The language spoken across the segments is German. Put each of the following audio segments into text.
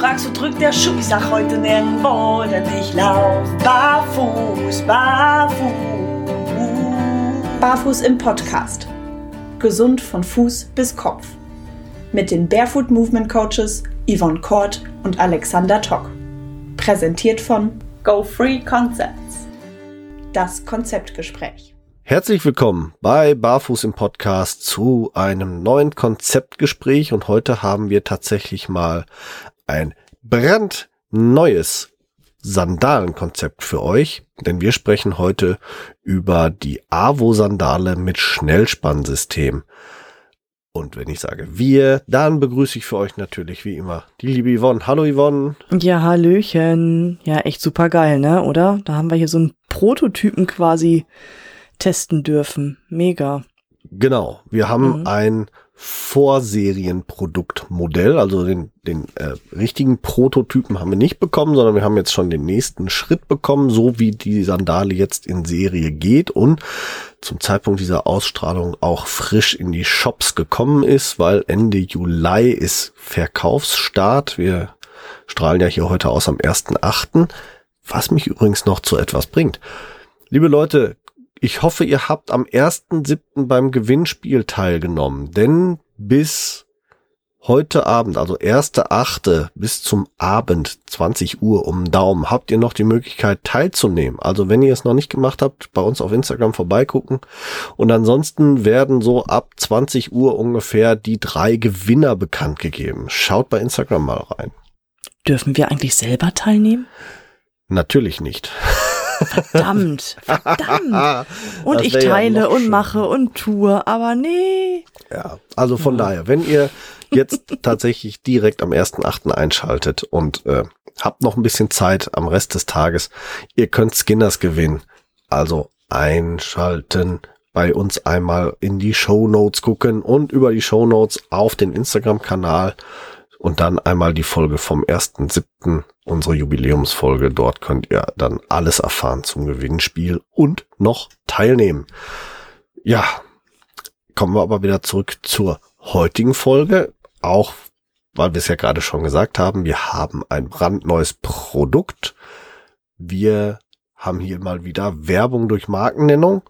fragst, wo drückt der Schuh? Ich sag heute nirgendwo, denn ich lauf barfuß, barfuß. Barfuß im Podcast. Gesund von Fuß bis Kopf. Mit den Barefoot Movement Coaches Yvonne Kort und Alexander Tock. Präsentiert von Go Free Concepts. Das Konzeptgespräch. Herzlich willkommen bei Barfuß im Podcast zu einem neuen Konzeptgespräch und heute haben wir tatsächlich mal ein brandneues Sandalenkonzept für euch, denn wir sprechen heute über die Avo-Sandale mit Schnellspannsystem. Und wenn ich sage wir, dann begrüße ich für euch natürlich wie immer die liebe Yvonne. Hallo Yvonne. Ja, Hallöchen. Ja, echt super geil, ne? Oder? Da haben wir hier so einen Prototypen quasi testen dürfen. Mega. Genau. Wir haben mhm. ein Vorserienproduktmodell, also den, den äh, richtigen Prototypen haben wir nicht bekommen, sondern wir haben jetzt schon den nächsten Schritt bekommen, so wie die Sandale jetzt in Serie geht und zum Zeitpunkt dieser Ausstrahlung auch frisch in die Shops gekommen ist, weil Ende Juli ist Verkaufsstart. Wir strahlen ja hier heute aus am 1.8., was mich übrigens noch zu etwas bringt. Liebe Leute, ich hoffe, ihr habt am 1.7. beim Gewinnspiel teilgenommen, denn bis heute Abend, also 1.8. bis zum Abend, 20 Uhr um Daumen, habt ihr noch die Möglichkeit teilzunehmen. Also wenn ihr es noch nicht gemacht habt, bei uns auf Instagram vorbeigucken. Und ansonsten werden so ab 20 Uhr ungefähr die drei Gewinner bekannt gegeben. Schaut bei Instagram mal rein. Dürfen wir eigentlich selber teilnehmen? Natürlich nicht. Verdammt, verdammt. Und ich teile ja und mache und tue, aber nee. Ja, also von ja. daher, wenn ihr jetzt tatsächlich direkt am 1.8. einschaltet und äh, habt noch ein bisschen Zeit am Rest des Tages, ihr könnt Skinners gewinnen. Also einschalten, bei uns einmal in die Show Notes gucken und über die Show Notes auf den Instagram-Kanal und dann einmal die Folge vom 1.7., unsere Jubiläumsfolge. Dort könnt ihr dann alles erfahren zum Gewinnspiel und noch teilnehmen. Ja, kommen wir aber wieder zurück zur heutigen Folge. Auch weil wir es ja gerade schon gesagt haben, wir haben ein brandneues Produkt. Wir haben hier mal wieder Werbung durch Markennennung.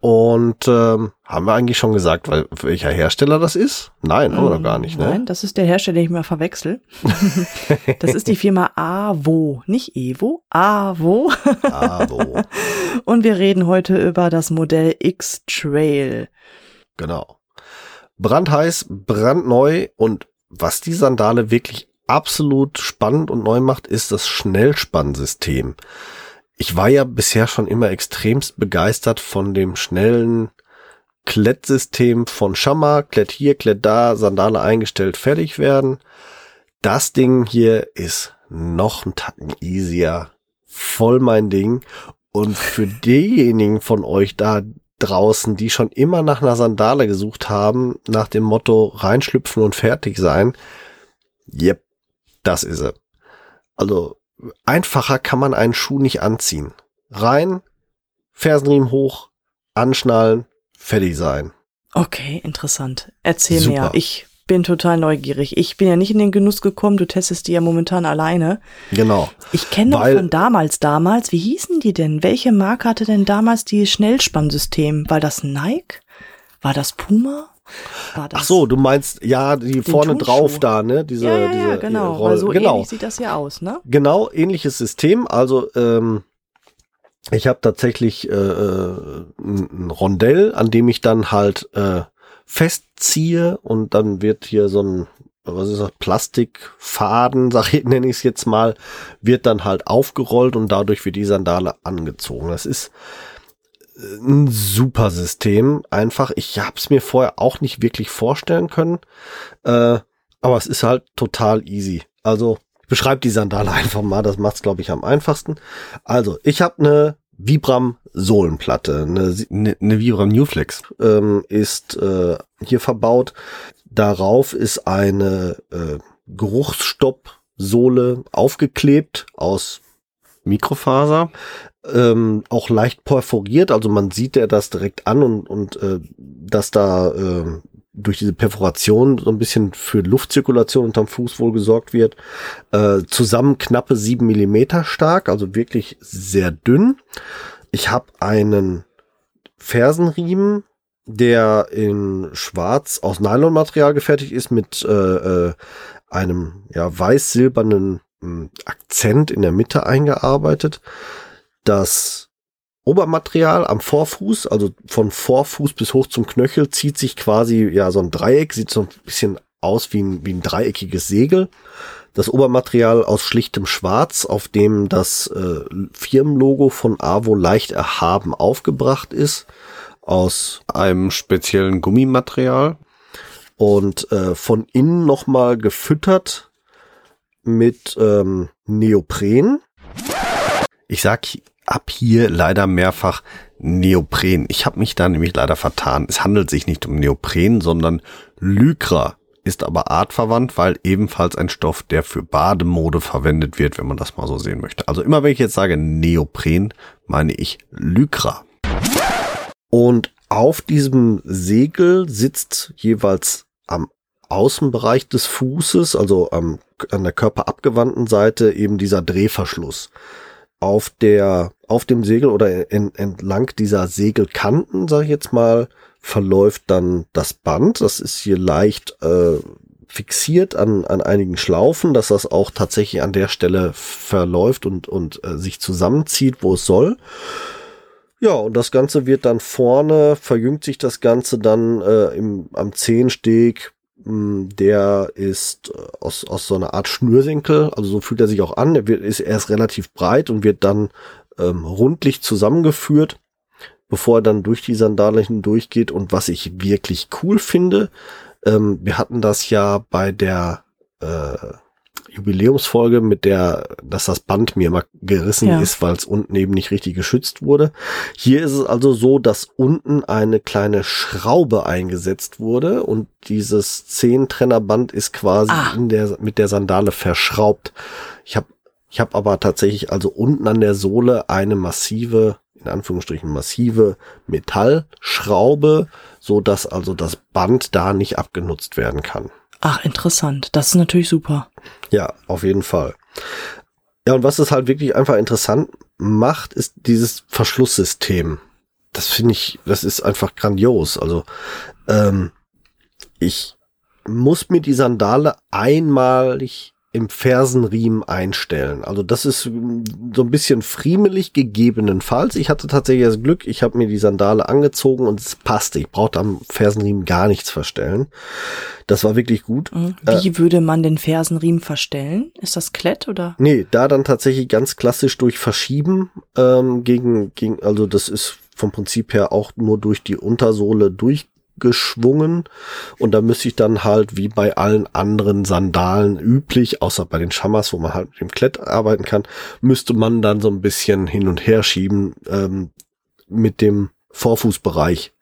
Und ähm, haben wir eigentlich schon gesagt, weil, welcher Hersteller das ist? Nein, haben wir noch gar nicht. Ne? Nein, das ist der Hersteller, den ich mal verwechsel. das ist die Firma Avo, nicht Evo, Avo. Avo. Und wir reden heute über das Modell X-Trail. Genau. Brandheiß, brandneu und was die Sandale wirklich absolut spannend und neu macht, ist das Schnellspannsystem ich war ja bisher schon immer extremst begeistert von dem schnellen Klettsystem von Shamma, Klett hier, Klett da, Sandale eingestellt, fertig werden. Das Ding hier ist noch ein Tacken easier. Voll mein Ding. Und für diejenigen von euch da draußen, die schon immer nach einer Sandale gesucht haben, nach dem Motto reinschlüpfen und fertig sein, yep, das ist er. Also einfacher kann man einen Schuh nicht anziehen. Rein, Fersenriemen hoch, anschnallen, fertig sein. Okay, interessant. Erzähl Super. mehr. Ich bin total neugierig. Ich bin ja nicht in den Genuss gekommen, du testest die ja momentan alleine. Genau. Ich kenne noch von damals, damals, wie hießen die denn? Welche Marke hatte denn damals die Schnellspannsystem? War das Nike? War das Puma? Ach so, du meinst ja die vorne Turnschuh. drauf da, ne? Diese, ja, ja, diese ja, genau. Roll so genau. ähnlich sieht das ja aus, ne? Genau, ähnliches System. Also ähm, ich habe tatsächlich äh, äh, ein Rondell, an dem ich dann halt äh, festziehe und dann wird hier so ein was ist das, Plastikfaden, sag ich, nenne ich es jetzt mal, wird dann halt aufgerollt und dadurch wird die Sandale angezogen. Das ist ein super System. Einfach, ich habe es mir vorher auch nicht wirklich vorstellen können. Äh, aber es ist halt total easy. Also, ich beschreibe die Sandale einfach mal, das macht's glaube ich am einfachsten. Also, ich habe eine Vibram Sohlenplatte, eine, eine, eine Vibram Newflex ähm, ist äh, hier verbaut. Darauf ist eine äh, Geruchsstopp-Sohle aufgeklebt aus Mikrofaser ähm, auch leicht perforiert, also man sieht ja das direkt an und, und äh, dass da äh, durch diese Perforation so ein bisschen für Luftzirkulation unterm Fuß wohl gesorgt wird. Äh, zusammen knappe sieben Millimeter stark, also wirklich sehr dünn. Ich habe einen Fersenriemen, der in Schwarz aus Nylonmaterial gefertigt ist mit äh, äh, einem ja weiß-silbernen hm, Akzent in der Mitte eingearbeitet. Das Obermaterial am Vorfuß, also von Vorfuß bis hoch zum Knöchel, zieht sich quasi ja so ein Dreieck, sieht so ein bisschen aus wie ein, wie ein dreieckiges Segel. Das Obermaterial aus schlichtem Schwarz, auf dem das äh, Firmenlogo von Avo leicht erhaben aufgebracht ist, aus einem speziellen Gummimaterial und äh, von innen nochmal gefüttert mit ähm, Neopren. Ich sag ab hier leider mehrfach Neopren. Ich habe mich da nämlich leider vertan. Es handelt sich nicht um Neopren, sondern Lycra ist aber artverwandt, weil ebenfalls ein Stoff, der für Bademode verwendet wird, wenn man das mal so sehen möchte. Also immer wenn ich jetzt sage Neopren, meine ich Lycra. Und auf diesem Segel sitzt jeweils am Außenbereich des Fußes, also am, an der körperabgewandten Seite, eben dieser Drehverschluss. Auf der, auf dem Segel oder in, entlang dieser Segelkanten, sage ich jetzt mal, verläuft dann das Band. Das ist hier leicht äh, fixiert an, an einigen Schlaufen, dass das auch tatsächlich an der Stelle verläuft und, und äh, sich zusammenzieht, wo es soll. Ja, und das Ganze wird dann vorne, verjüngt sich das Ganze dann äh, im, am Zehensteg. Hm, der ist äh, aus, aus so einer Art Schnürsenkel, also so fühlt er sich auch an. Er wird, ist erst relativ breit und wird dann ähm, rundlich zusammengeführt, bevor er dann durch die Sandale hindurchgeht. Und was ich wirklich cool finde, ähm, wir hatten das ja bei der äh, Jubiläumsfolge, mit der, dass das Band mir immer gerissen ja. ist, weil es unten eben nicht richtig geschützt wurde. Hier ist es also so, dass unten eine kleine Schraube eingesetzt wurde und dieses Zehntrennerband ist quasi ah. in der, mit der Sandale verschraubt. Ich habe ich hab aber tatsächlich also unten an der Sohle eine massive, in Anführungsstrichen massive Metallschraube, so dass also das Band da nicht abgenutzt werden kann. Ach, interessant. Das ist natürlich super. Ja, auf jeden Fall. Ja, und was es halt wirklich einfach interessant macht, ist dieses Verschlusssystem. Das finde ich, das ist einfach grandios. Also, ähm, ich muss mir die Sandale einmalig im Fersenriemen einstellen. Also das ist so ein bisschen friemelig gegebenenfalls. Ich hatte tatsächlich das Glück, ich habe mir die Sandale angezogen und es passte. Ich brauchte am Fersenriemen gar nichts verstellen. Das war wirklich gut. Mhm. Wie äh, würde man den Fersenriemen verstellen? Ist das Klett oder? Nee, da dann tatsächlich ganz klassisch durch Verschieben ähm, gegen, gegen, also das ist vom Prinzip her auch nur durch die Untersohle durch geschwungen und da müsste ich dann halt wie bei allen anderen Sandalen üblich, außer bei den Schamas, wo man halt mit dem Klett arbeiten kann, müsste man dann so ein bisschen hin und her schieben ähm, mit dem Vorfußbereich.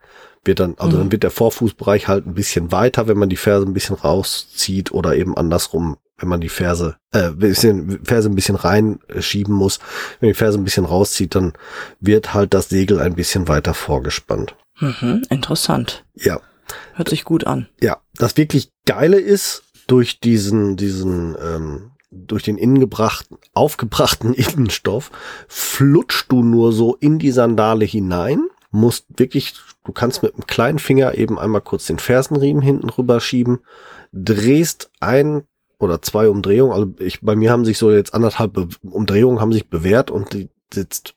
Wird dann, also mhm. dann wird der Vorfußbereich halt ein bisschen weiter, wenn man die Ferse ein bisschen rauszieht oder eben andersrum, wenn man die Ferse, äh, bisschen, Ferse ein bisschen reinschieben muss. Wenn die Ferse ein bisschen rauszieht, dann wird halt das Segel ein bisschen weiter vorgespannt. Mhm, interessant. Ja. Hört sich gut an. Ja, das wirklich Geile ist, durch diesen, diesen, ähm, durch den innengebrachten, aufgebrachten Innenstoff flutscht du nur so in die Sandale hinein, musst wirklich, du kannst mit einem kleinen Finger eben einmal kurz den Fersenriemen hinten rüber schieben, drehst ein oder zwei Umdrehungen, also ich, bei mir haben sich so jetzt anderthalb Umdrehungen haben sich bewährt und die sitzt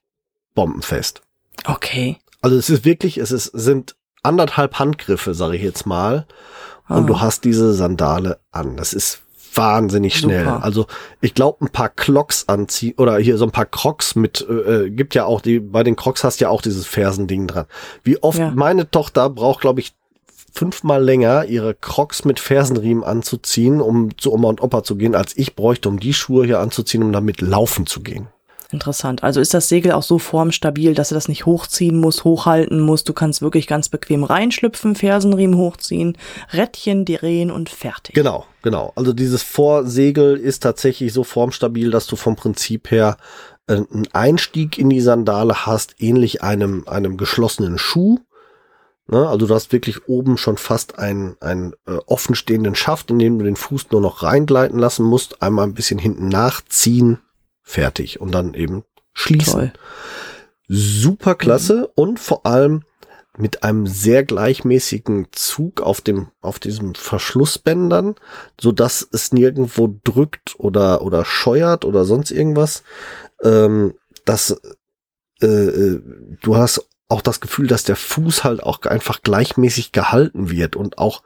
bombenfest. Okay. Also es ist wirklich, es ist, sind anderthalb Handgriffe, sage ich jetzt mal. Und oh. du hast diese Sandale an. Das ist wahnsinnig schnell. Super. Also ich glaube, ein paar Clocks anziehen oder hier so ein paar Crocs mit, äh, äh, gibt ja auch die, bei den Crocs hast ja auch dieses Fersending dran. Wie oft ja. meine Tochter braucht, glaube ich, fünfmal länger, ihre Crocs mit Fersenriemen anzuziehen, um zu Oma und Opa zu gehen, als ich bräuchte, um die Schuhe hier anzuziehen, um damit laufen zu gehen. Interessant. Also ist das Segel auch so formstabil, dass er das nicht hochziehen muss, hochhalten muss. Du kannst wirklich ganz bequem reinschlüpfen, Fersenriemen hochziehen, Rädchen drehen und fertig. Genau, genau. Also dieses Vorsegel ist tatsächlich so formstabil, dass du vom Prinzip her äh, einen Einstieg in die Sandale hast, ähnlich einem, einem geschlossenen Schuh. Ne? Also du hast wirklich oben schon fast einen, einen äh, offenstehenden Schaft, in dem du den Fuß nur noch reingleiten lassen musst, einmal ein bisschen hinten nachziehen, fertig und dann eben schließen. Toll. Super klasse mhm. und vor allem mit einem sehr gleichmäßigen Zug auf dem, auf diesem Verschlussbändern, so dass es nirgendwo drückt oder, oder scheuert oder sonst irgendwas. Ähm, das, äh, äh, du hast auch das Gefühl, dass der Fuß halt auch einfach gleichmäßig gehalten wird und auch,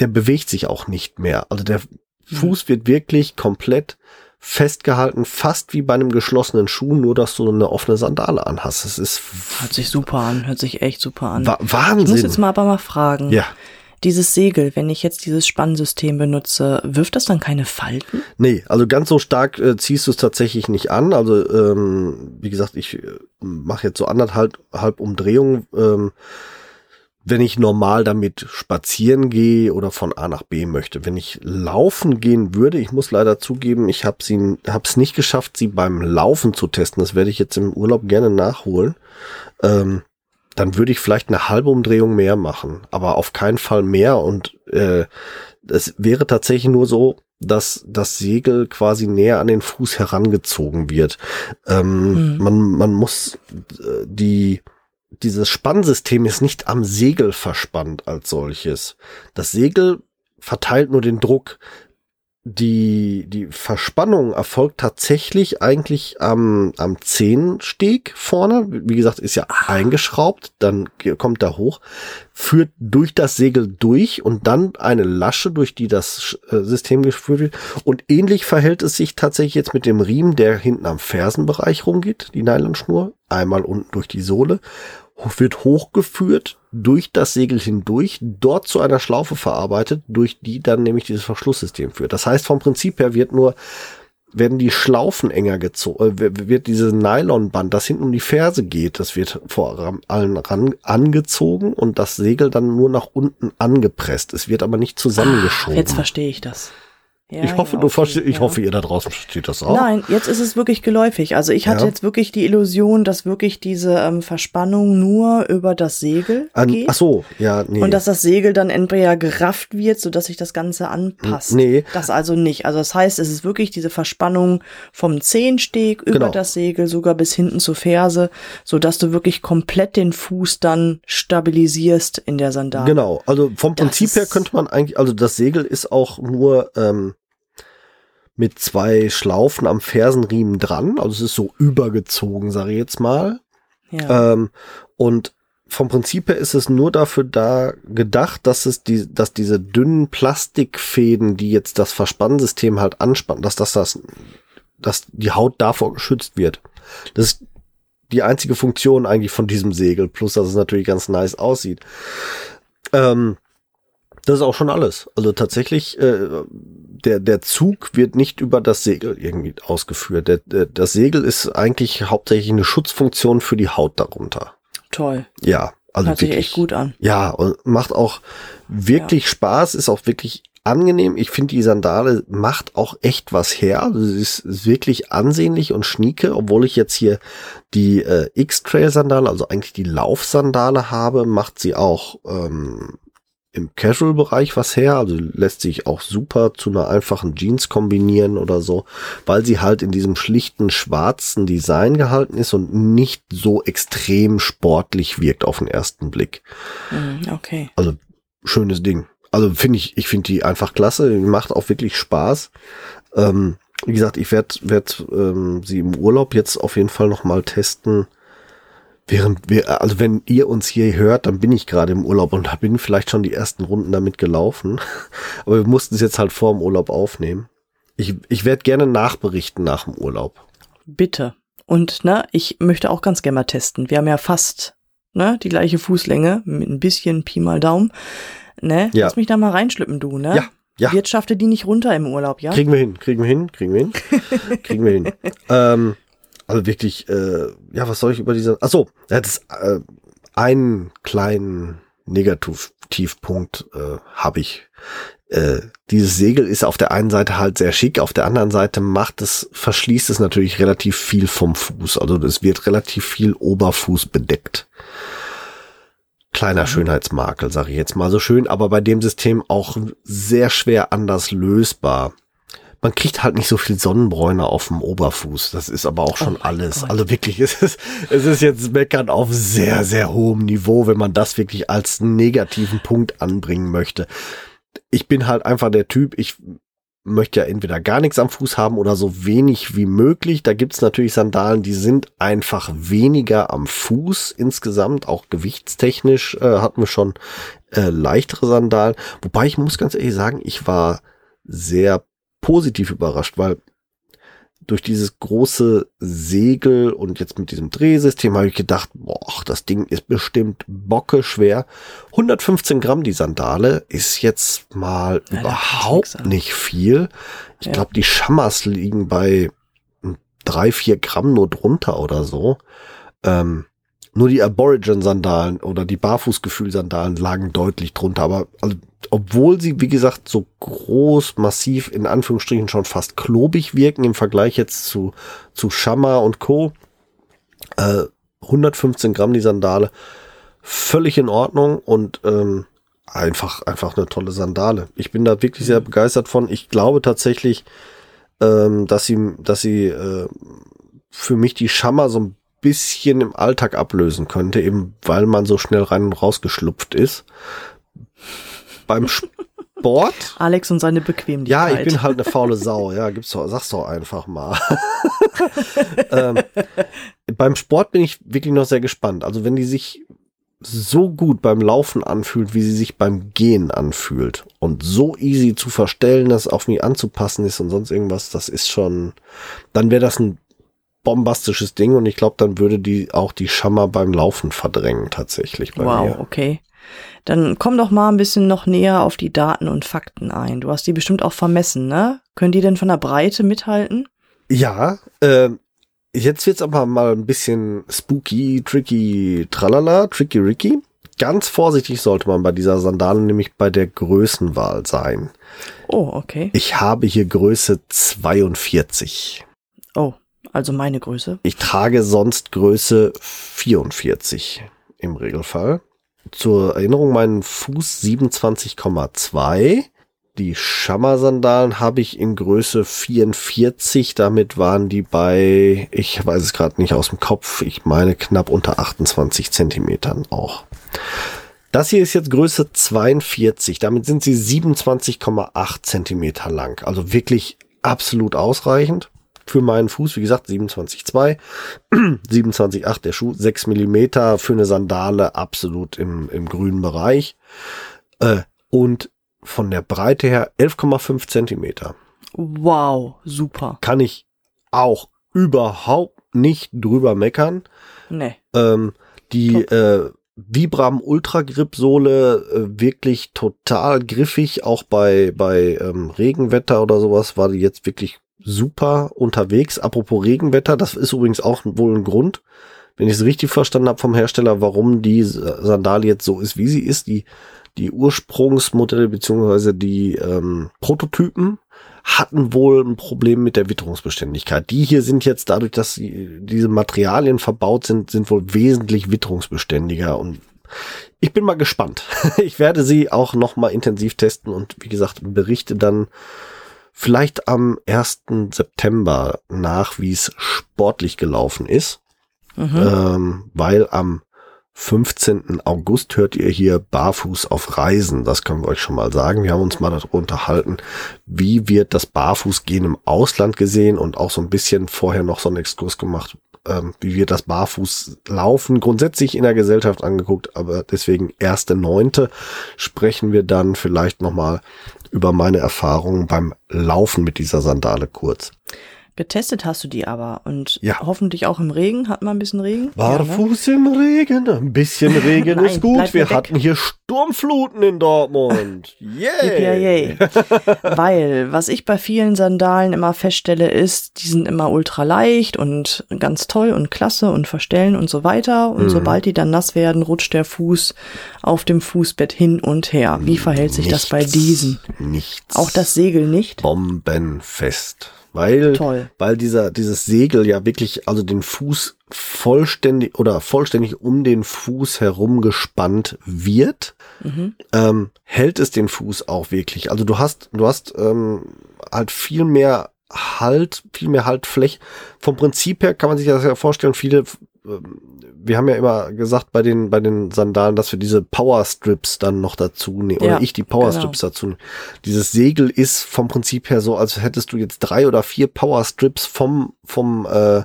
der bewegt sich auch nicht mehr. Also der mhm. Fuß wird wirklich komplett festgehalten, fast wie bei einem geschlossenen Schuh, nur dass du eine offene Sandale anhast. Das ist hört sich super an, hört sich echt super an. Wa Wahnsinn. Ich muss jetzt mal aber mal fragen. Ja. Dieses Segel, wenn ich jetzt dieses Spannsystem benutze, wirft das dann keine Falten? Nee, also ganz so stark äh, ziehst du es tatsächlich nicht an. Also ähm, wie gesagt, ich äh, mache jetzt so anderthalb halb Umdrehungen. Ähm, wenn ich normal damit spazieren gehe oder von A nach B möchte. Wenn ich laufen gehen würde, ich muss leider zugeben, ich habe sie hab's nicht geschafft, sie beim Laufen zu testen. Das werde ich jetzt im Urlaub gerne nachholen. Ähm, dann würde ich vielleicht eine halbe Umdrehung mehr machen, aber auf keinen Fall mehr. Und äh, es wäre tatsächlich nur so, dass das Segel quasi näher an den Fuß herangezogen wird. Ähm, mhm. man, man muss äh, die dieses Spannsystem ist nicht am Segel verspannt als solches. Das Segel verteilt nur den Druck. Die, die Verspannung erfolgt tatsächlich eigentlich am, am Zehensteg vorne. Wie gesagt, ist ja eingeschraubt, dann kommt er hoch, führt durch das Segel durch und dann eine Lasche, durch die das äh, System geführt wird. Und ähnlich verhält es sich tatsächlich jetzt mit dem Riemen, der hinten am Fersenbereich rumgeht, die Nylonschnur, einmal unten durch die Sohle wird hochgeführt durch das Segel hindurch, dort zu einer Schlaufe verarbeitet, durch die dann nämlich dieses Verschlusssystem führt. Das heißt, vom Prinzip her wird nur, werden die Schlaufen enger gezogen, äh, wird dieses Nylonband, das hinten um die Ferse geht, das wird vor allen ran angezogen und das Segel dann nur nach unten angepresst. Es wird aber nicht zusammengeschoben. Ach, jetzt verstehe ich das. Ja, ich hoffe, ja, du verstehst, ich ja. hoffe, ihr da draußen versteht das auch. Nein, jetzt ist es wirklich geläufig. Also ich hatte jetzt wirklich die Illusion, dass wirklich diese ähm, Verspannung nur über das Segel An, geht. Ach so, ja, nee. Und dass das Segel dann entweder gerafft wird, so dass sich das Ganze anpasst. Nee. Das also nicht. Also das heißt, es ist wirklich diese Verspannung vom Zehensteg über genau. das Segel, sogar bis hinten zur Ferse, so dass du wirklich komplett den Fuß dann stabilisierst in der Sandale. Genau. Also vom das Prinzip her könnte man eigentlich, also das Segel ist auch nur, ähm, mit zwei Schlaufen am Fersenriemen dran. Also es ist so übergezogen, sage ich jetzt mal. Ja. Ähm, und vom Prinzip her ist es nur dafür da gedacht, dass es die, dass diese dünnen Plastikfäden, die jetzt das Verspannsystem halt anspannen, dass das, das, dass die Haut davor geschützt wird. Das ist die einzige Funktion eigentlich von diesem Segel, plus dass es natürlich ganz nice aussieht. Ähm, das ist auch schon alles. Also tatsächlich, äh, der, der Zug wird nicht über das Segel irgendwie ausgeführt. Der, der, das Segel ist eigentlich hauptsächlich eine Schutzfunktion für die Haut darunter. Toll. Ja. Also Hört wirklich, sich echt gut an. Ja, und macht auch wirklich ja. Spaß, ist auch wirklich angenehm. Ich finde, die Sandale macht auch echt was her. Also sie ist, ist wirklich ansehnlich und schnieke, obwohl ich jetzt hier die äh, X-Trail-Sandale, also eigentlich die Laufsandale habe, macht sie auch ähm, im Casual-Bereich was her, also lässt sich auch super zu einer einfachen Jeans kombinieren oder so, weil sie halt in diesem schlichten schwarzen Design gehalten ist und nicht so extrem sportlich wirkt auf den ersten Blick. Mhm, okay. Also schönes Ding. Also finde ich, ich finde die einfach klasse, die macht auch wirklich Spaß. Ähm, wie gesagt, ich werde werd, ähm, sie im Urlaub jetzt auf jeden Fall noch mal testen Während wir, also wenn ihr uns hier hört, dann bin ich gerade im Urlaub und da bin vielleicht schon die ersten Runden damit gelaufen. Aber wir mussten es jetzt halt vor dem Urlaub aufnehmen. Ich, ich werde gerne nachberichten nach dem Urlaub. Bitte. Und ne, ich möchte auch ganz gerne mal testen. Wir haben ja fast ne, die gleiche Fußlänge mit ein bisschen Pi mal Daumen. Ne? Ja. Lass mich da mal reinschlippen, du, ne? Ja. Ja. Wirtschafte die nicht runter im Urlaub, ja? Kriegen wir hin, kriegen wir hin, kriegen wir hin. kriegen wir hin. Ähm, also wirklich, äh, ja, was soll ich über diese. Achso, er hat äh, einen kleinen Negativpunkt äh, habe ich. Äh, dieses Segel ist auf der einen Seite halt sehr schick, auf der anderen Seite macht es, verschließt es natürlich relativ viel vom Fuß. Also es wird relativ viel Oberfuß bedeckt. kleiner Schönheitsmakel, sage ich jetzt mal so schön, aber bei dem System auch sehr schwer anders lösbar. Man kriegt halt nicht so viel Sonnenbräune auf dem Oberfuß. Das ist aber auch schon oh alles. Gott. Also wirklich, es ist, es ist jetzt Meckern auf sehr, sehr hohem Niveau, wenn man das wirklich als negativen Punkt anbringen möchte. Ich bin halt einfach der Typ, ich möchte ja entweder gar nichts am Fuß haben oder so wenig wie möglich. Da gibt's natürlich Sandalen, die sind einfach weniger am Fuß insgesamt, auch gewichtstechnisch äh, hatten wir schon äh, leichtere Sandalen. Wobei ich muss ganz ehrlich sagen, ich war sehr positiv überrascht, weil durch dieses große Segel und jetzt mit diesem Drehsystem habe ich gedacht, boah, das Ding ist bestimmt bocke schwer. 115 Gramm die Sandale ist jetzt mal ja, überhaupt nicht viel. Ich ja. glaube, die Schammers liegen bei drei, vier Gramm nur drunter oder so. Ähm, nur die Aborigin-Sandalen oder die Barfußgefühl-Sandalen lagen deutlich drunter. Aber also, obwohl sie, wie gesagt, so groß, massiv, in Anführungsstrichen schon fast klobig wirken im Vergleich jetzt zu, zu Shamma und Co. Äh, 115 Gramm die Sandale. Völlig in Ordnung und ähm, einfach, einfach eine tolle Sandale. Ich bin da wirklich sehr begeistert von. Ich glaube tatsächlich, ähm, dass sie, dass sie äh, für mich die Schammer so ein bisschen im Alltag ablösen könnte, eben weil man so schnell rein und rausgeschlupft ist. Beim Sport. Alex und seine Bequemlichkeit. Ja, ich bin halt eine faule Sau. Ja, gibt's doch, sag's doch einfach mal. ähm, beim Sport bin ich wirklich noch sehr gespannt. Also wenn die sich so gut beim Laufen anfühlt, wie sie sich beim Gehen anfühlt und so easy zu verstellen, dass auf mich anzupassen ist und sonst irgendwas, das ist schon, dann wäre das ein bombastisches Ding und ich glaube, dann würde die auch die Schammer beim Laufen verdrängen tatsächlich bei wow, mir. Wow, okay. Dann komm doch mal ein bisschen noch näher auf die Daten und Fakten ein. Du hast die bestimmt auch vermessen, ne? Können die denn von der Breite mithalten? Ja, äh, jetzt wird's aber mal ein bisschen spooky, tricky, tralala, tricky Ricky. Ganz vorsichtig sollte man bei dieser Sandale nämlich bei der Größenwahl sein. Oh, okay. Ich habe hier Größe 42. Oh, also meine Größe. Ich trage sonst Größe 44 im Regelfall. Zur Erinnerung, meinen Fuß 27,2. Die Schammer-Sandalen habe ich in Größe 44. Damit waren die bei, ich weiß es gerade nicht aus dem Kopf, ich meine knapp unter 28 Zentimetern auch. Das hier ist jetzt Größe 42. Damit sind sie 27,8 Zentimeter lang. Also wirklich absolut ausreichend für meinen Fuß, wie gesagt, 27,2, 27,8 der Schuh, 6 Millimeter für eine Sandale, absolut im, im grünen Bereich. Äh, und von der Breite her 11,5 Zentimeter. Wow, super. Kann ich auch überhaupt nicht drüber meckern. Nee. Ähm, die äh, Vibram Ultra Grip Sohle äh, wirklich total griffig, auch bei bei ähm, Regenwetter oder sowas war die jetzt wirklich super unterwegs. Apropos Regenwetter, das ist übrigens auch wohl ein Grund, wenn ich es richtig verstanden habe vom Hersteller, warum die Sandale jetzt so ist, wie sie ist. Die, die Ursprungsmodelle beziehungsweise die ähm, Prototypen hatten wohl ein Problem mit der Witterungsbeständigkeit. Die hier sind jetzt dadurch, dass sie, diese Materialien verbaut sind, sind wohl wesentlich witterungsbeständiger und ich bin mal gespannt. Ich werde sie auch noch mal intensiv testen und wie gesagt berichte dann vielleicht am 1. September nach, wie es sportlich gelaufen ist. Mhm. Ähm, weil am 15. August hört ihr hier Barfuß auf Reisen. Das können wir euch schon mal sagen. Wir haben uns mal darüber unterhalten, wie wird das Barfußgehen im Ausland gesehen und auch so ein bisschen vorher noch so einen Exkurs gemacht, ähm, wie wird das Barfußlaufen grundsätzlich in der Gesellschaft angeguckt. Aber deswegen erste Neunte sprechen wir dann vielleicht nochmal über meine Erfahrungen beim Laufen mit dieser Sandale kurz. Getestet hast du die aber und ja. hoffentlich auch im Regen. Hat man ein bisschen Regen? Barfuß ja, ne? im Regen. Ein bisschen Regen Nein, ist gut. Wir hatten hier Sturmfluten in Dortmund. Yay. Weil, was ich bei vielen Sandalen immer feststelle, ist, die sind immer ultra leicht und ganz toll und klasse und verstellen und so weiter. Und mhm. sobald die dann nass werden, rutscht der Fuß auf dem Fußbett hin und her. Wie verhält sich nichts, das bei diesen? Nichts. Auch das Segel nicht? Bombenfest. Weil Toll. Weil dieser, dieses Segel ja wirklich, also den Fuß vollständig oder vollständig um den Fuß herum gespannt wird, mhm. ähm, hält es den Fuß auch wirklich. Also du hast, du hast ähm, halt viel mehr Halt, viel mehr Haltfläche. Vom Prinzip her kann man sich das ja vorstellen, viele ähm, wir haben ja immer gesagt bei den, bei den Sandalen, dass wir diese Power Strips dann noch dazu nehmen, ja, oder ich die Power Strips genau. dazu. Dieses Segel ist vom Prinzip her so, als hättest du jetzt drei oder vier Power Strips vom, vom, äh,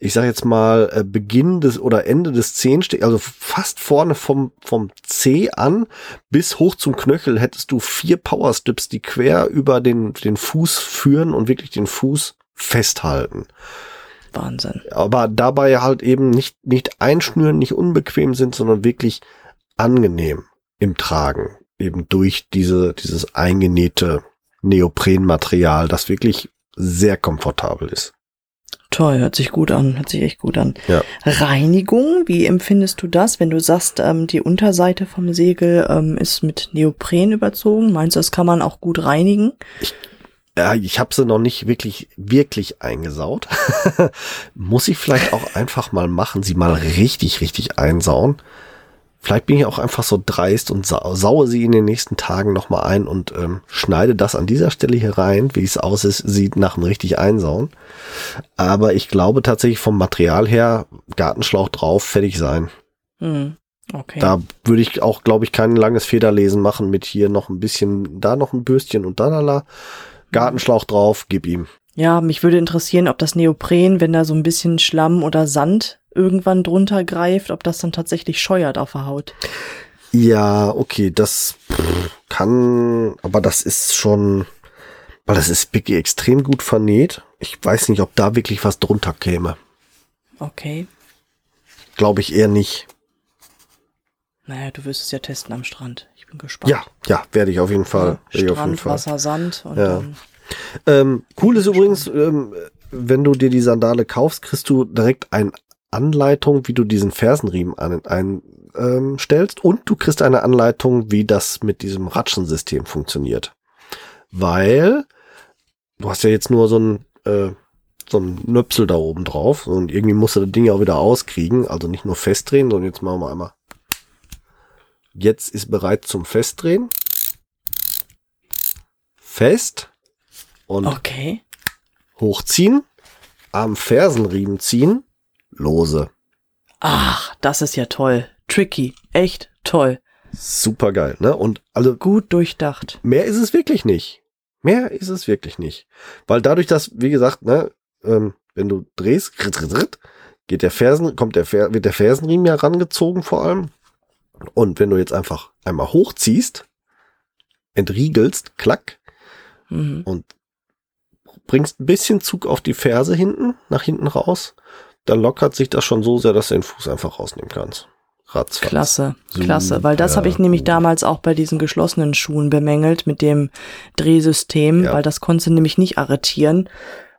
ich sag jetzt mal, äh, Beginn des oder Ende des Zehensteg, also fast vorne vom, vom C an bis hoch zum Knöchel hättest du vier Power Strips, die quer über den, den Fuß führen und wirklich den Fuß festhalten. Wahnsinn. Aber dabei halt eben nicht, nicht einschnüren, nicht unbequem sind, sondern wirklich angenehm im Tragen. Eben durch diese, dieses eingenähte Neoprenmaterial, das wirklich sehr komfortabel ist. Toll, hört sich gut an, hört sich echt gut an. Ja. Reinigung, wie empfindest du das, wenn du sagst, ähm, die Unterseite vom Segel ähm, ist mit Neopren überzogen? Meinst du, das kann man auch gut reinigen? Ich ja, ich habe sie noch nicht wirklich, wirklich eingesaut. Muss ich vielleicht auch einfach mal machen, sie mal richtig, richtig einsauen. Vielleicht bin ich auch einfach so dreist und sa saue sie in den nächsten Tagen nochmal ein und ähm, schneide das an dieser Stelle hier rein, wie es aus ist, sieht nach dem richtig einsauen. Aber ich glaube tatsächlich vom Material her, Gartenschlauch drauf, fertig sein. Hm. Okay. Da würde ich auch, glaube ich, kein langes Federlesen machen mit hier noch ein bisschen, da noch ein Bürstchen und da, da, da. Gartenschlauch drauf, gib ihm. Ja, mich würde interessieren, ob das Neopren, wenn da so ein bisschen Schlamm oder Sand irgendwann drunter greift, ob das dann tatsächlich scheuert auf der Haut. Ja, okay, das kann, aber das ist schon, weil das ist wirklich extrem gut vernäht. Ich weiß nicht, ob da wirklich was drunter käme. Okay. Glaube ich eher nicht. Naja, du wirst es ja testen am Strand. Bin gespannt. Ja, ja, werde ich auf jeden Fall. Ja, Strand, auf jeden Fall. Wasser, Sand und ja. ähm, cool ist übrigens, ähm, wenn du dir die Sandale kaufst, kriegst du direkt eine Anleitung, wie du diesen Fersenriemen einstellst ähm, und du kriegst eine Anleitung, wie das mit diesem Ratschensystem funktioniert. Weil du hast ja jetzt nur so ein äh, so ein Nöpsel da oben drauf und irgendwie musst du das Ding ja auch wieder auskriegen, also nicht nur festdrehen, sondern jetzt machen wir einmal Jetzt ist bereit zum Festdrehen. Fest. Und okay. hochziehen. Am Fersenriemen ziehen. Lose. Ach, das ist ja toll. Tricky. Echt toll. Super geil, ne? Und also. Gut durchdacht. Mehr ist es wirklich nicht. Mehr ist es wirklich nicht. Weil dadurch, dass, wie gesagt, ne, ähm, wenn du drehst, geht der Fersen, kommt der, wird der Fersenriemen ja rangezogen vor allem. Und wenn du jetzt einfach einmal hochziehst, entriegelst, klack, mhm. und bringst ein bisschen Zug auf die Ferse hinten, nach hinten raus, dann lockert sich das schon so sehr, dass du den Fuß einfach rausnehmen kannst. Ratzfatz. Klasse, Super klasse, weil das habe ich nämlich damals auch bei diesen geschlossenen Schuhen bemängelt mit dem Drehsystem, ja. weil das konntest du nämlich nicht arretieren.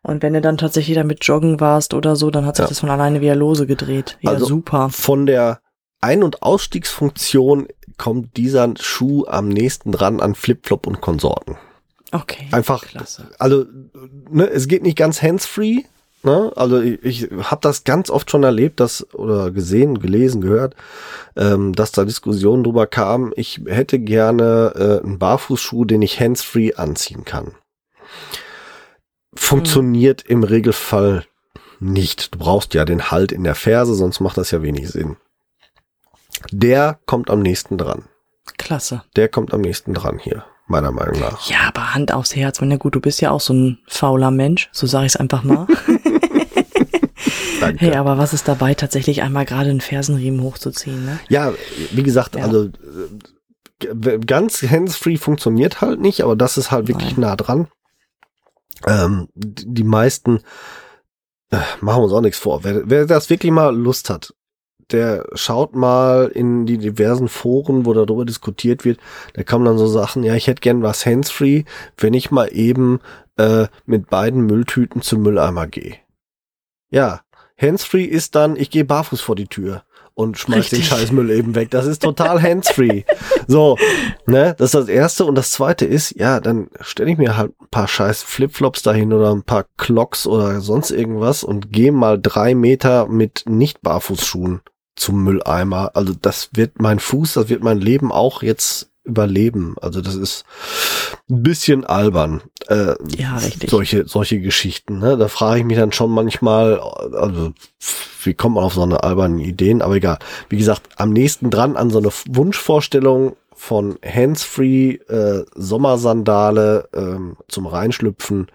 Und wenn du dann tatsächlich damit joggen warst oder so, dann hat sich ja. das von alleine wieder lose gedreht. Ja, also super. Von der ein- und Ausstiegsfunktion kommt dieser Schuh am nächsten dran an Flipflop und Konsorten. Okay. Einfach, klasse. also ne, es geht nicht ganz handsfree. Ne? Also ich, ich habe das ganz oft schon erlebt, dass oder gesehen, gelesen, gehört, ähm, dass da Diskussionen drüber kamen. Ich hätte gerne äh, einen Barfußschuh, den ich handsfree anziehen kann. Funktioniert hm. im Regelfall nicht. Du brauchst ja den Halt in der Ferse, sonst macht das ja wenig Sinn. Der kommt am nächsten dran. Klasse. Der kommt am nächsten dran hier, meiner Meinung nach. Ja, aber Hand aufs Herz. Wenn ja gut, du bist ja auch so ein fauler Mensch, so sage ich es einfach mal. Danke. Hey, aber was ist dabei, tatsächlich einmal gerade einen Fersenriemen hochzuziehen? Ne? Ja, wie gesagt, ja. also äh, ganz handsfree funktioniert halt nicht, aber das ist halt wirklich Nein. nah dran. Ähm, die meisten äh, machen uns auch nichts vor. Wer, wer das wirklich mal Lust hat, der schaut mal in die diversen Foren, wo darüber diskutiert wird. Da kommen dann so Sachen, ja, ich hätte gern was handsfree, wenn ich mal eben äh, mit beiden Mülltüten zum Mülleimer gehe. Ja, handsfree ist dann, ich gehe barfuß vor die Tür und schmeißt den Scheißmüll eben weg. Das ist total handsfree. so, ne, das ist das erste und das zweite ist, ja, dann stelle ich mir halt ein paar scheiß Flipflops dahin oder ein paar Clocks oder sonst irgendwas und gehe mal drei Meter mit nicht Barfußschuhen zum Mülleimer. Also das wird mein Fuß, das wird mein Leben auch jetzt überleben. Also das ist ein bisschen albern. Äh, ja, richtig. Solche, solche Geschichten. Ne? Da frage ich mich dann schon manchmal, also wie kommt man auf so eine albernen Ideen? Aber egal. Wie gesagt, am nächsten dran an so eine Wunschvorstellung von Handsfree äh, Sommersandale ähm, zum Reinschlüpfen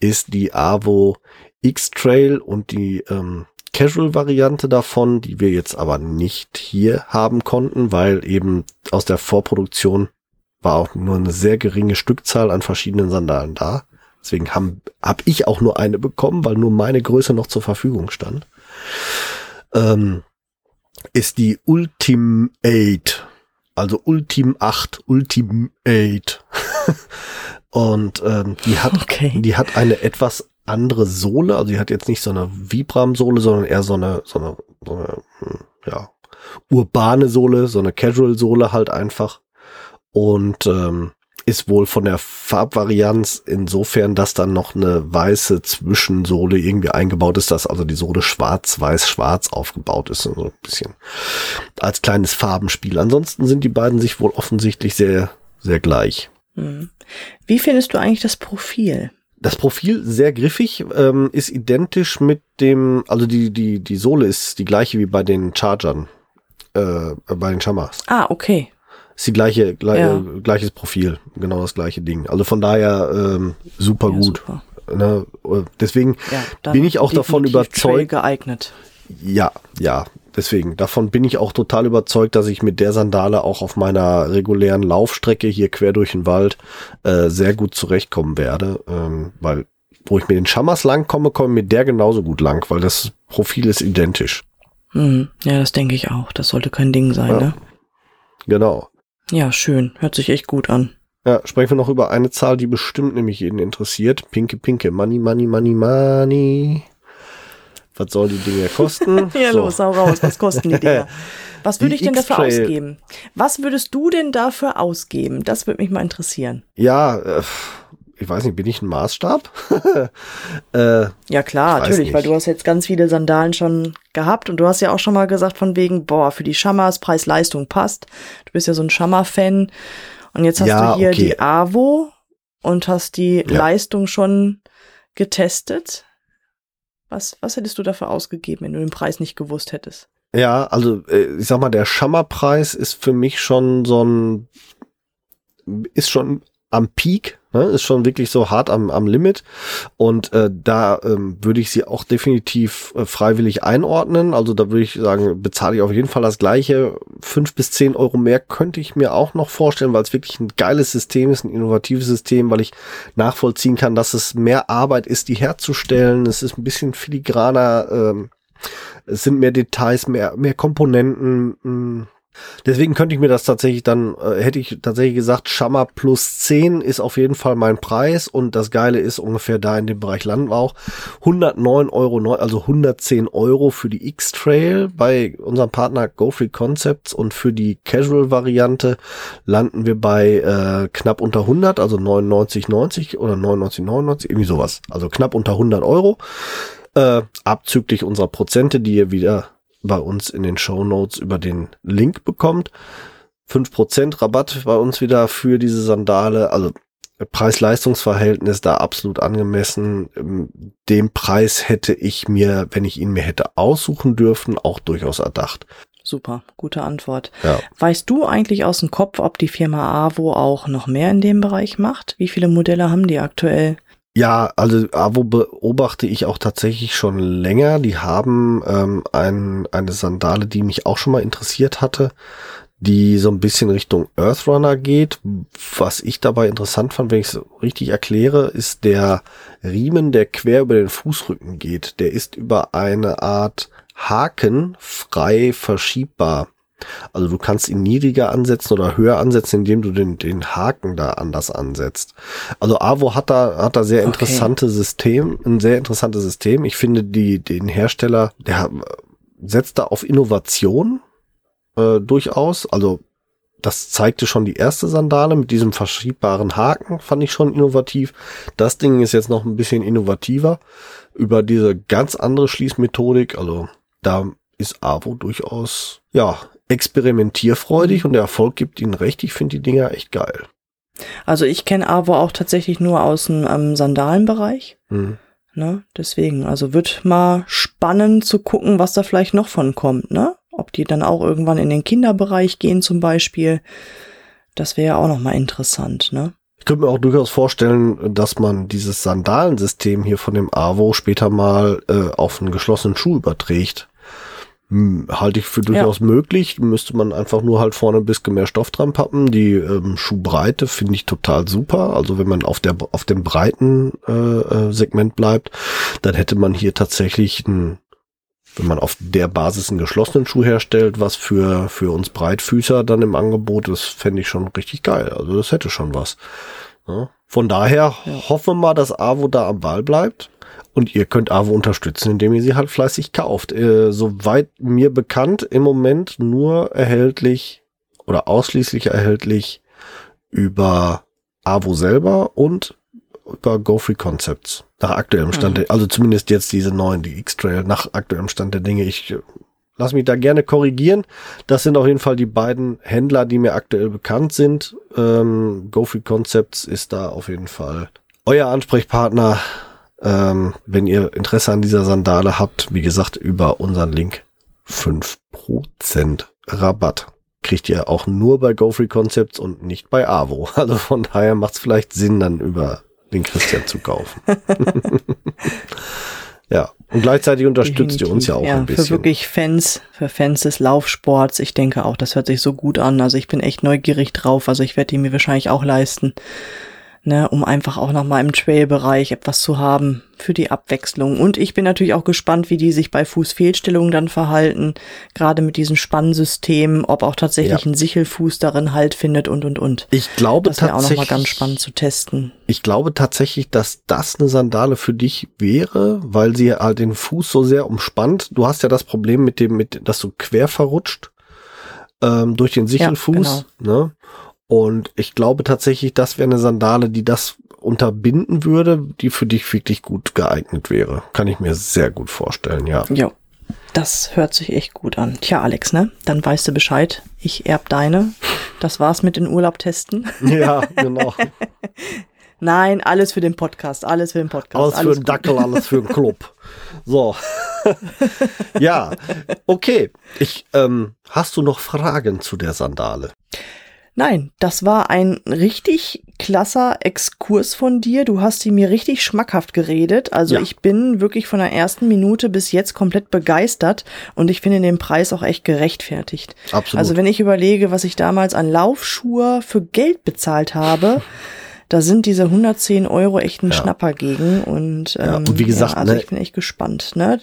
ist die Avo X-Trail und die ähm, Casual-Variante davon, die wir jetzt aber nicht hier haben konnten, weil eben aus der Vorproduktion war auch nur eine sehr geringe Stückzahl an verschiedenen Sandalen da. Deswegen habe hab ich auch nur eine bekommen, weil nur meine Größe noch zur Verfügung stand. Ähm, ist die Ultimate, also Ultim 8, Ultimate. Und ähm, die hat, okay. die hat eine etwas andere Sohle. Also die hat jetzt nicht so eine Vibram-Sohle, sondern eher so eine, so eine, so eine hm, ja, urbane Sohle, so eine Casual-Sohle halt einfach. Und ähm, ist wohl von der Farbvarianz insofern, dass dann noch eine weiße Zwischensohle irgendwie eingebaut ist, dass also die Sohle schwarz, weiß, schwarz aufgebaut ist, so ein bisschen als kleines Farbenspiel. Ansonsten sind die beiden sich wohl offensichtlich sehr, sehr gleich. Hm. Wie findest du eigentlich das Profil? Das Profil sehr griffig, ähm, ist identisch mit dem, also die, die, die Sohle ist die gleiche wie bei den Chargern, äh, bei den Shamas. Ah, okay. Ist die gleiche, gleich, ja. gleiches Profil, genau das gleiche Ding. Also von daher ähm, super ja, gut. Super. Ne? Deswegen ja, bin ich auch davon überzeugt. geeignet. Ja, ja, Deswegen, davon bin ich auch total überzeugt, dass ich mit der Sandale auch auf meiner regulären Laufstrecke hier quer durch den Wald äh, sehr gut zurechtkommen werde. Ähm, weil, wo ich mit den Schammers lang komme, komme ich mit der genauso gut lang, weil das Profil ist identisch. Mhm. Ja, das denke ich auch. Das sollte kein Ding sein, ja. ne? Genau. Ja, schön. Hört sich echt gut an. Ja, sprechen wir noch über eine Zahl, die bestimmt nämlich jeden interessiert. Pinke, pinke, money, money, money, money. Was soll die Dinge kosten? ja, so. los, hau raus. Was kosten die Dinger? Was würde ich denn dafür ausgeben? Was würdest du denn dafür ausgeben? Das würde mich mal interessieren. Ja, äh, ich weiß nicht, bin ich ein Maßstab? äh, ja klar, natürlich, weil du hast jetzt ganz viele Sandalen schon gehabt und du hast ja auch schon mal gesagt von wegen, boah, für die Schammers Preis-Leistung passt. Du bist ja so ein Schammer-Fan und jetzt hast ja, du hier okay. die AWO und hast die ja. Leistung schon getestet. Was, was hättest du dafür ausgegeben, wenn du den Preis nicht gewusst hättest? Ja, also äh, ich sag mal, der Schammerpreis ist für mich schon so ein, ist schon am Peak, ne? ist schon wirklich so hart am, am Limit. Und äh, da ähm, würde ich sie auch definitiv äh, freiwillig einordnen. Also da würde ich sagen, bezahle ich auf jeden Fall das gleiche. Fünf bis zehn Euro mehr könnte ich mir auch noch vorstellen, weil es wirklich ein geiles System ist, ein innovatives System, weil ich nachvollziehen kann, dass es mehr Arbeit ist, die herzustellen. Es ist ein bisschen filigraner. Ähm, es sind mehr Details, mehr, mehr Komponenten. Mh, hm. Deswegen könnte ich mir das tatsächlich dann, äh, hätte ich tatsächlich gesagt, Schammer plus 10 ist auf jeden Fall mein Preis und das Geile ist ungefähr da in dem Bereich landen wir auch. 109 Euro, also 110 Euro für die X-Trail bei unserem Partner GoFree Concepts und für die Casual-Variante landen wir bei äh, knapp unter 100, also 99,90 oder 99,99, irgendwie sowas. Also knapp unter 100 Euro. Äh, abzüglich unserer Prozente, die ihr wieder bei uns in den Show Notes über den Link bekommt. 5% Rabatt bei uns wieder für diese Sandale. Also Preis-Leistungs-Verhältnis da absolut angemessen. Ähm, den Preis hätte ich mir, wenn ich ihn mir hätte aussuchen dürfen, auch durchaus erdacht. Super, gute Antwort. Ja. Weißt du eigentlich aus dem Kopf, ob die Firma AWO auch noch mehr in dem Bereich macht? Wie viele Modelle haben die aktuell? Ja, also AWO beobachte ich auch tatsächlich schon länger. Die haben ähm, ein, eine Sandale, die mich auch schon mal interessiert hatte, die so ein bisschen Richtung Earthrunner geht. Was ich dabei interessant fand, wenn ich es richtig erkläre, ist der Riemen, der quer über den Fußrücken geht. Der ist über eine Art Haken frei verschiebbar. Also du kannst ihn niedriger ansetzen oder höher ansetzen, indem du den, den Haken da anders ansetzt. Also Avo hat da, hat da sehr interessante okay. System, ein sehr interessantes System. Ich finde die, den Hersteller, der setzt da auf Innovation äh, durchaus. Also das zeigte schon die erste Sandale mit diesem verschiebbaren Haken, fand ich schon innovativ. Das Ding ist jetzt noch ein bisschen innovativer über diese ganz andere Schließmethodik. Also da ist AWO durchaus, ja, experimentierfreudig und der Erfolg gibt ihnen recht. Ich finde die Dinger echt geil. Also ich kenne AWO auch tatsächlich nur aus dem ähm, Sandalenbereich. Mhm. Ne? Deswegen, also wird mal spannend zu gucken, was da vielleicht noch von kommt, ne? Ob die dann auch irgendwann in den Kinderbereich gehen zum Beispiel. Das wäre ja auch noch mal interessant, ne? Ich könnte mir auch durchaus vorstellen, dass man dieses Sandalensystem hier von dem AWO später mal äh, auf einen geschlossenen Schuh überträgt. Hm, halte ich für durchaus ja. möglich. Müsste man einfach nur halt vorne ein bisschen mehr Stoff dran pappen. Die ähm, Schuhbreite finde ich total super. Also wenn man auf der auf dem breiten äh, äh, Segment bleibt, dann hätte man hier tatsächlich ein wenn man auf der Basis einen geschlossenen Schuh herstellt, was für, für uns Breitfüßer dann im Angebot ist, fände ich schon richtig geil. Also das hätte schon was. Ja. Von daher ja. hoffen wir mal, dass AWO da am Ball bleibt. Und ihr könnt AWO unterstützen, indem ihr sie halt fleißig kauft. Äh, soweit mir bekannt, im Moment nur erhältlich oder ausschließlich erhältlich über AWO selber und über GoFree Concepts. Nach aktuellem Stand, mhm. der, also zumindest jetzt diese neuen, die X-Trail, nach aktuellem Stand der Dinge. Ich äh, lass mich da gerne korrigieren. Das sind auf jeden Fall die beiden Händler, die mir aktuell bekannt sind. Ähm, GoFree Concepts ist da auf jeden Fall euer Ansprechpartner. Ähm, wenn ihr Interesse an dieser Sandale habt, wie gesagt, über unseren Link 5% Rabatt kriegt ihr auch nur bei GoFree Concepts und nicht bei AWO. Also von daher macht es vielleicht Sinn, dann über den Christian zu kaufen. ja, und gleichzeitig unterstützt ihr uns ja auch ja, ein bisschen. Für wirklich Fans, für Fans des Laufsports, ich denke auch, das hört sich so gut an. Also ich bin echt neugierig drauf. Also ich werde die mir wahrscheinlich auch leisten ne, um einfach auch nochmal im Trail-Bereich etwas zu haben für die Abwechslung. Und ich bin natürlich auch gespannt, wie die sich bei Fußfehlstellungen dann verhalten, gerade mit diesem Spannsystem, ob auch tatsächlich ja. ein Sichelfuß darin Halt findet und und und. Ich glaube das wäre auch nochmal ganz spannend zu testen. Ich glaube tatsächlich, dass das eine Sandale für dich wäre, weil sie halt den Fuß so sehr umspannt. Du hast ja das Problem mit dem, mit, dass du quer verrutscht ähm, durch den Sichelfuß. Ja, genau. ne? Und ich glaube tatsächlich, das wäre eine Sandale, die das unterbinden würde, die für dich wirklich gut geeignet wäre. Kann ich mir sehr gut vorstellen, ja. Ja, das hört sich echt gut an. Tja, Alex, ne? Dann weißt du Bescheid. Ich erb deine. Das war's mit den Urlaubtesten. Ja, genau. Nein, alles für den Podcast, alles für den Podcast. Alles, alles für den Dackel, alles für den Club. So. ja, okay. Ich, ähm, hast du noch Fragen zu der Sandale? Nein, das war ein richtig klasser Exkurs von dir. Du hast sie mir richtig schmackhaft geredet. Also ja. ich bin wirklich von der ersten Minute bis jetzt komplett begeistert und ich finde den Preis auch echt gerechtfertigt. Absolut. Also wenn ich überlege, was ich damals an Laufschuhe für Geld bezahlt habe, da sind diese 110 Euro echt ein ja. Schnapper gegen und, ähm, ja, und wie gesagt, also ne, ich bin echt gespannt. Ne?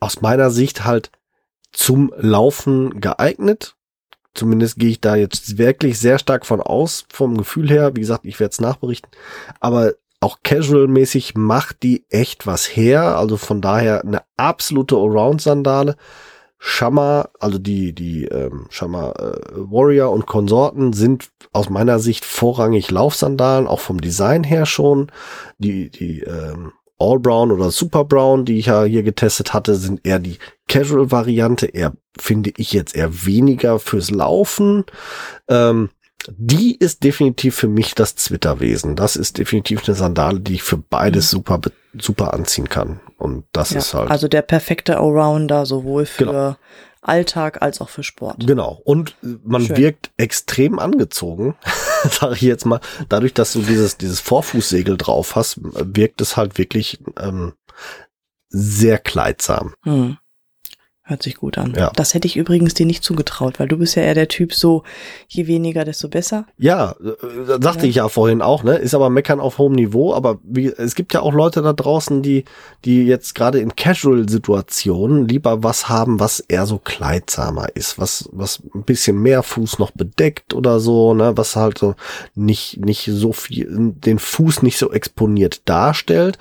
Aus meiner Sicht halt zum Laufen geeignet Zumindest gehe ich da jetzt wirklich sehr stark von aus, vom Gefühl her. Wie gesagt, ich werde es nachberichten. Aber auch casual-mäßig macht die echt was her. Also von daher eine absolute Allround-Sandale. Shamma, also die, die ähm, Shamma äh, Warrior und Konsorten sind aus meiner Sicht vorrangig Laufsandalen, auch vom Design her schon. Die, die ähm, All Brown oder Super Brown, die ich ja hier getestet hatte, sind eher die Casual-Variante, eher finde ich jetzt eher weniger fürs Laufen. Ähm, die ist definitiv für mich das Zwitterwesen. Das ist definitiv eine Sandale, die ich für beides mhm. super, super anziehen kann. Und das ja, ist halt. Also der perfekte Allrounder, sowohl für genau. Alltag als auch für Sport. Genau. Und man Schön. wirkt extrem angezogen, sage ich jetzt mal. Dadurch, dass du dieses, dieses Vorfußsegel drauf hast, wirkt es halt wirklich ähm, sehr kleidsam. Hm. Hört sich gut an. Ja. Das hätte ich übrigens dir nicht zugetraut, weil du bist ja eher der Typ so, je weniger, desto besser. Ja, äh, sagte ja. ich ja vorhin auch, ne? Ist aber meckern auf hohem Niveau, aber wie, es gibt ja auch Leute da draußen, die, die jetzt gerade in Casual-Situationen lieber was haben, was eher so kleidsamer ist, was, was ein bisschen mehr Fuß noch bedeckt oder so, ne? Was halt so nicht, nicht so viel, den Fuß nicht so exponiert darstellt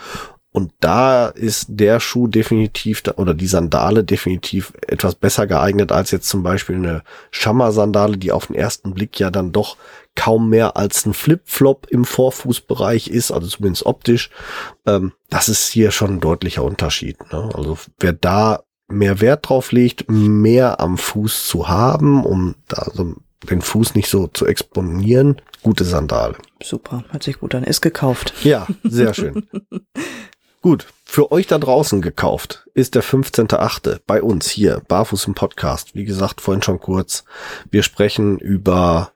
Und da ist der Schuh definitiv oder die Sandale definitiv etwas besser geeignet als jetzt zum Beispiel eine Schammer-Sandale, die auf den ersten Blick ja dann doch kaum mehr als ein Flip-Flop im Vorfußbereich ist, also zumindest optisch. Ähm, das ist hier schon ein deutlicher Unterschied. Ne? Also wer da mehr Wert drauf legt, mehr am Fuß zu haben, um da so den Fuß nicht so zu exponieren, gute Sandale. Super, hört sich gut an. Ist gekauft. Ja, sehr schön. Gut, für euch da draußen gekauft ist der 15.8. bei uns hier, Barfuß im Podcast. Wie gesagt, vorhin schon kurz. Wir sprechen über,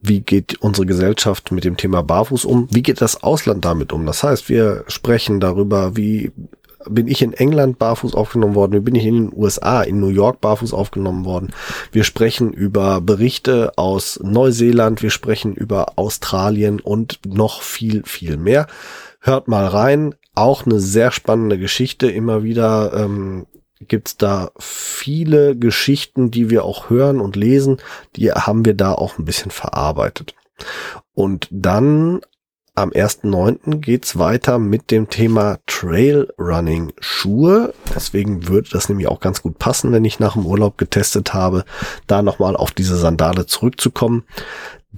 wie geht unsere Gesellschaft mit dem Thema Barfuß um? Wie geht das Ausland damit um? Das heißt, wir sprechen darüber, wie bin ich in England barfuß aufgenommen worden, wie bin ich in den USA, in New York barfuß aufgenommen worden. Wir sprechen über Berichte aus Neuseeland, wir sprechen über Australien und noch viel, viel mehr. Hört mal rein, auch eine sehr spannende Geschichte. Immer wieder ähm, gibt's da viele Geschichten, die wir auch hören und lesen. Die haben wir da auch ein bisschen verarbeitet. Und dann am 1.9. geht's weiter mit dem Thema Trailrunning Schuhe. Deswegen würde das nämlich auch ganz gut passen, wenn ich nach dem Urlaub getestet habe, da nochmal auf diese Sandale zurückzukommen.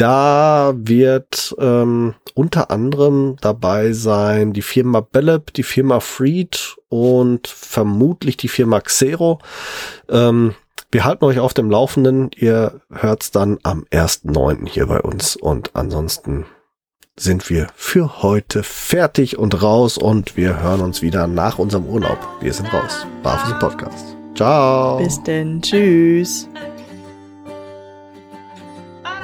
Da wird ähm, unter anderem dabei sein die Firma Bellep, die Firma Freed und vermutlich die Firma Xero. Ähm, wir halten euch auf dem Laufenden. Ihr hört's dann am 1.9. hier bei uns. Und ansonsten sind wir für heute fertig und raus und wir hören uns wieder nach unserem Urlaub. Wir sind raus. Barfuß Podcast. Ciao. Bis denn. Tschüss.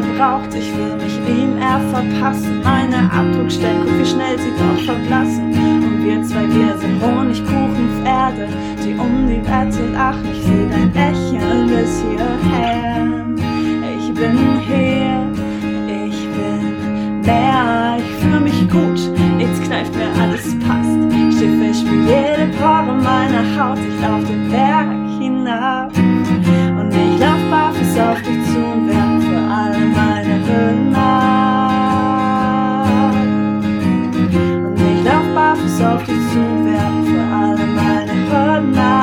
Gebraucht. Ich will mich ihm er verpassen. Meine Abdruckstellen, guck wie schnell sie doch verblassen. Und wir zwei, wir sind Honigkuchenpferde, die um die Wette lachen. Ich seh dein Lächeln bis hierher. Ich bin hier, ich bin mehr, ich fühle mich gut. Jetzt kneift mir alles passt. Ich für jede Pore meiner Haut. Ich lauf den Berg hinab. Und ich lauf barfuß auf dich zu und werf alle meine ab. Und ich lauf barfuß auf dich zu und werf für alle meine ab.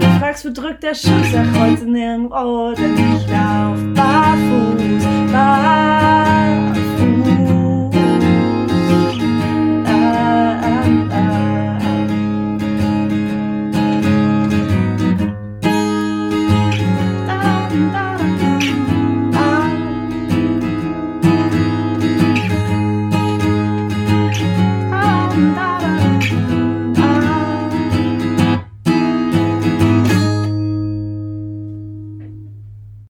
Du fragst, wo drückt der Schuss? Sag heute nirgendwo, denn ich lauf barfuß, barfuß.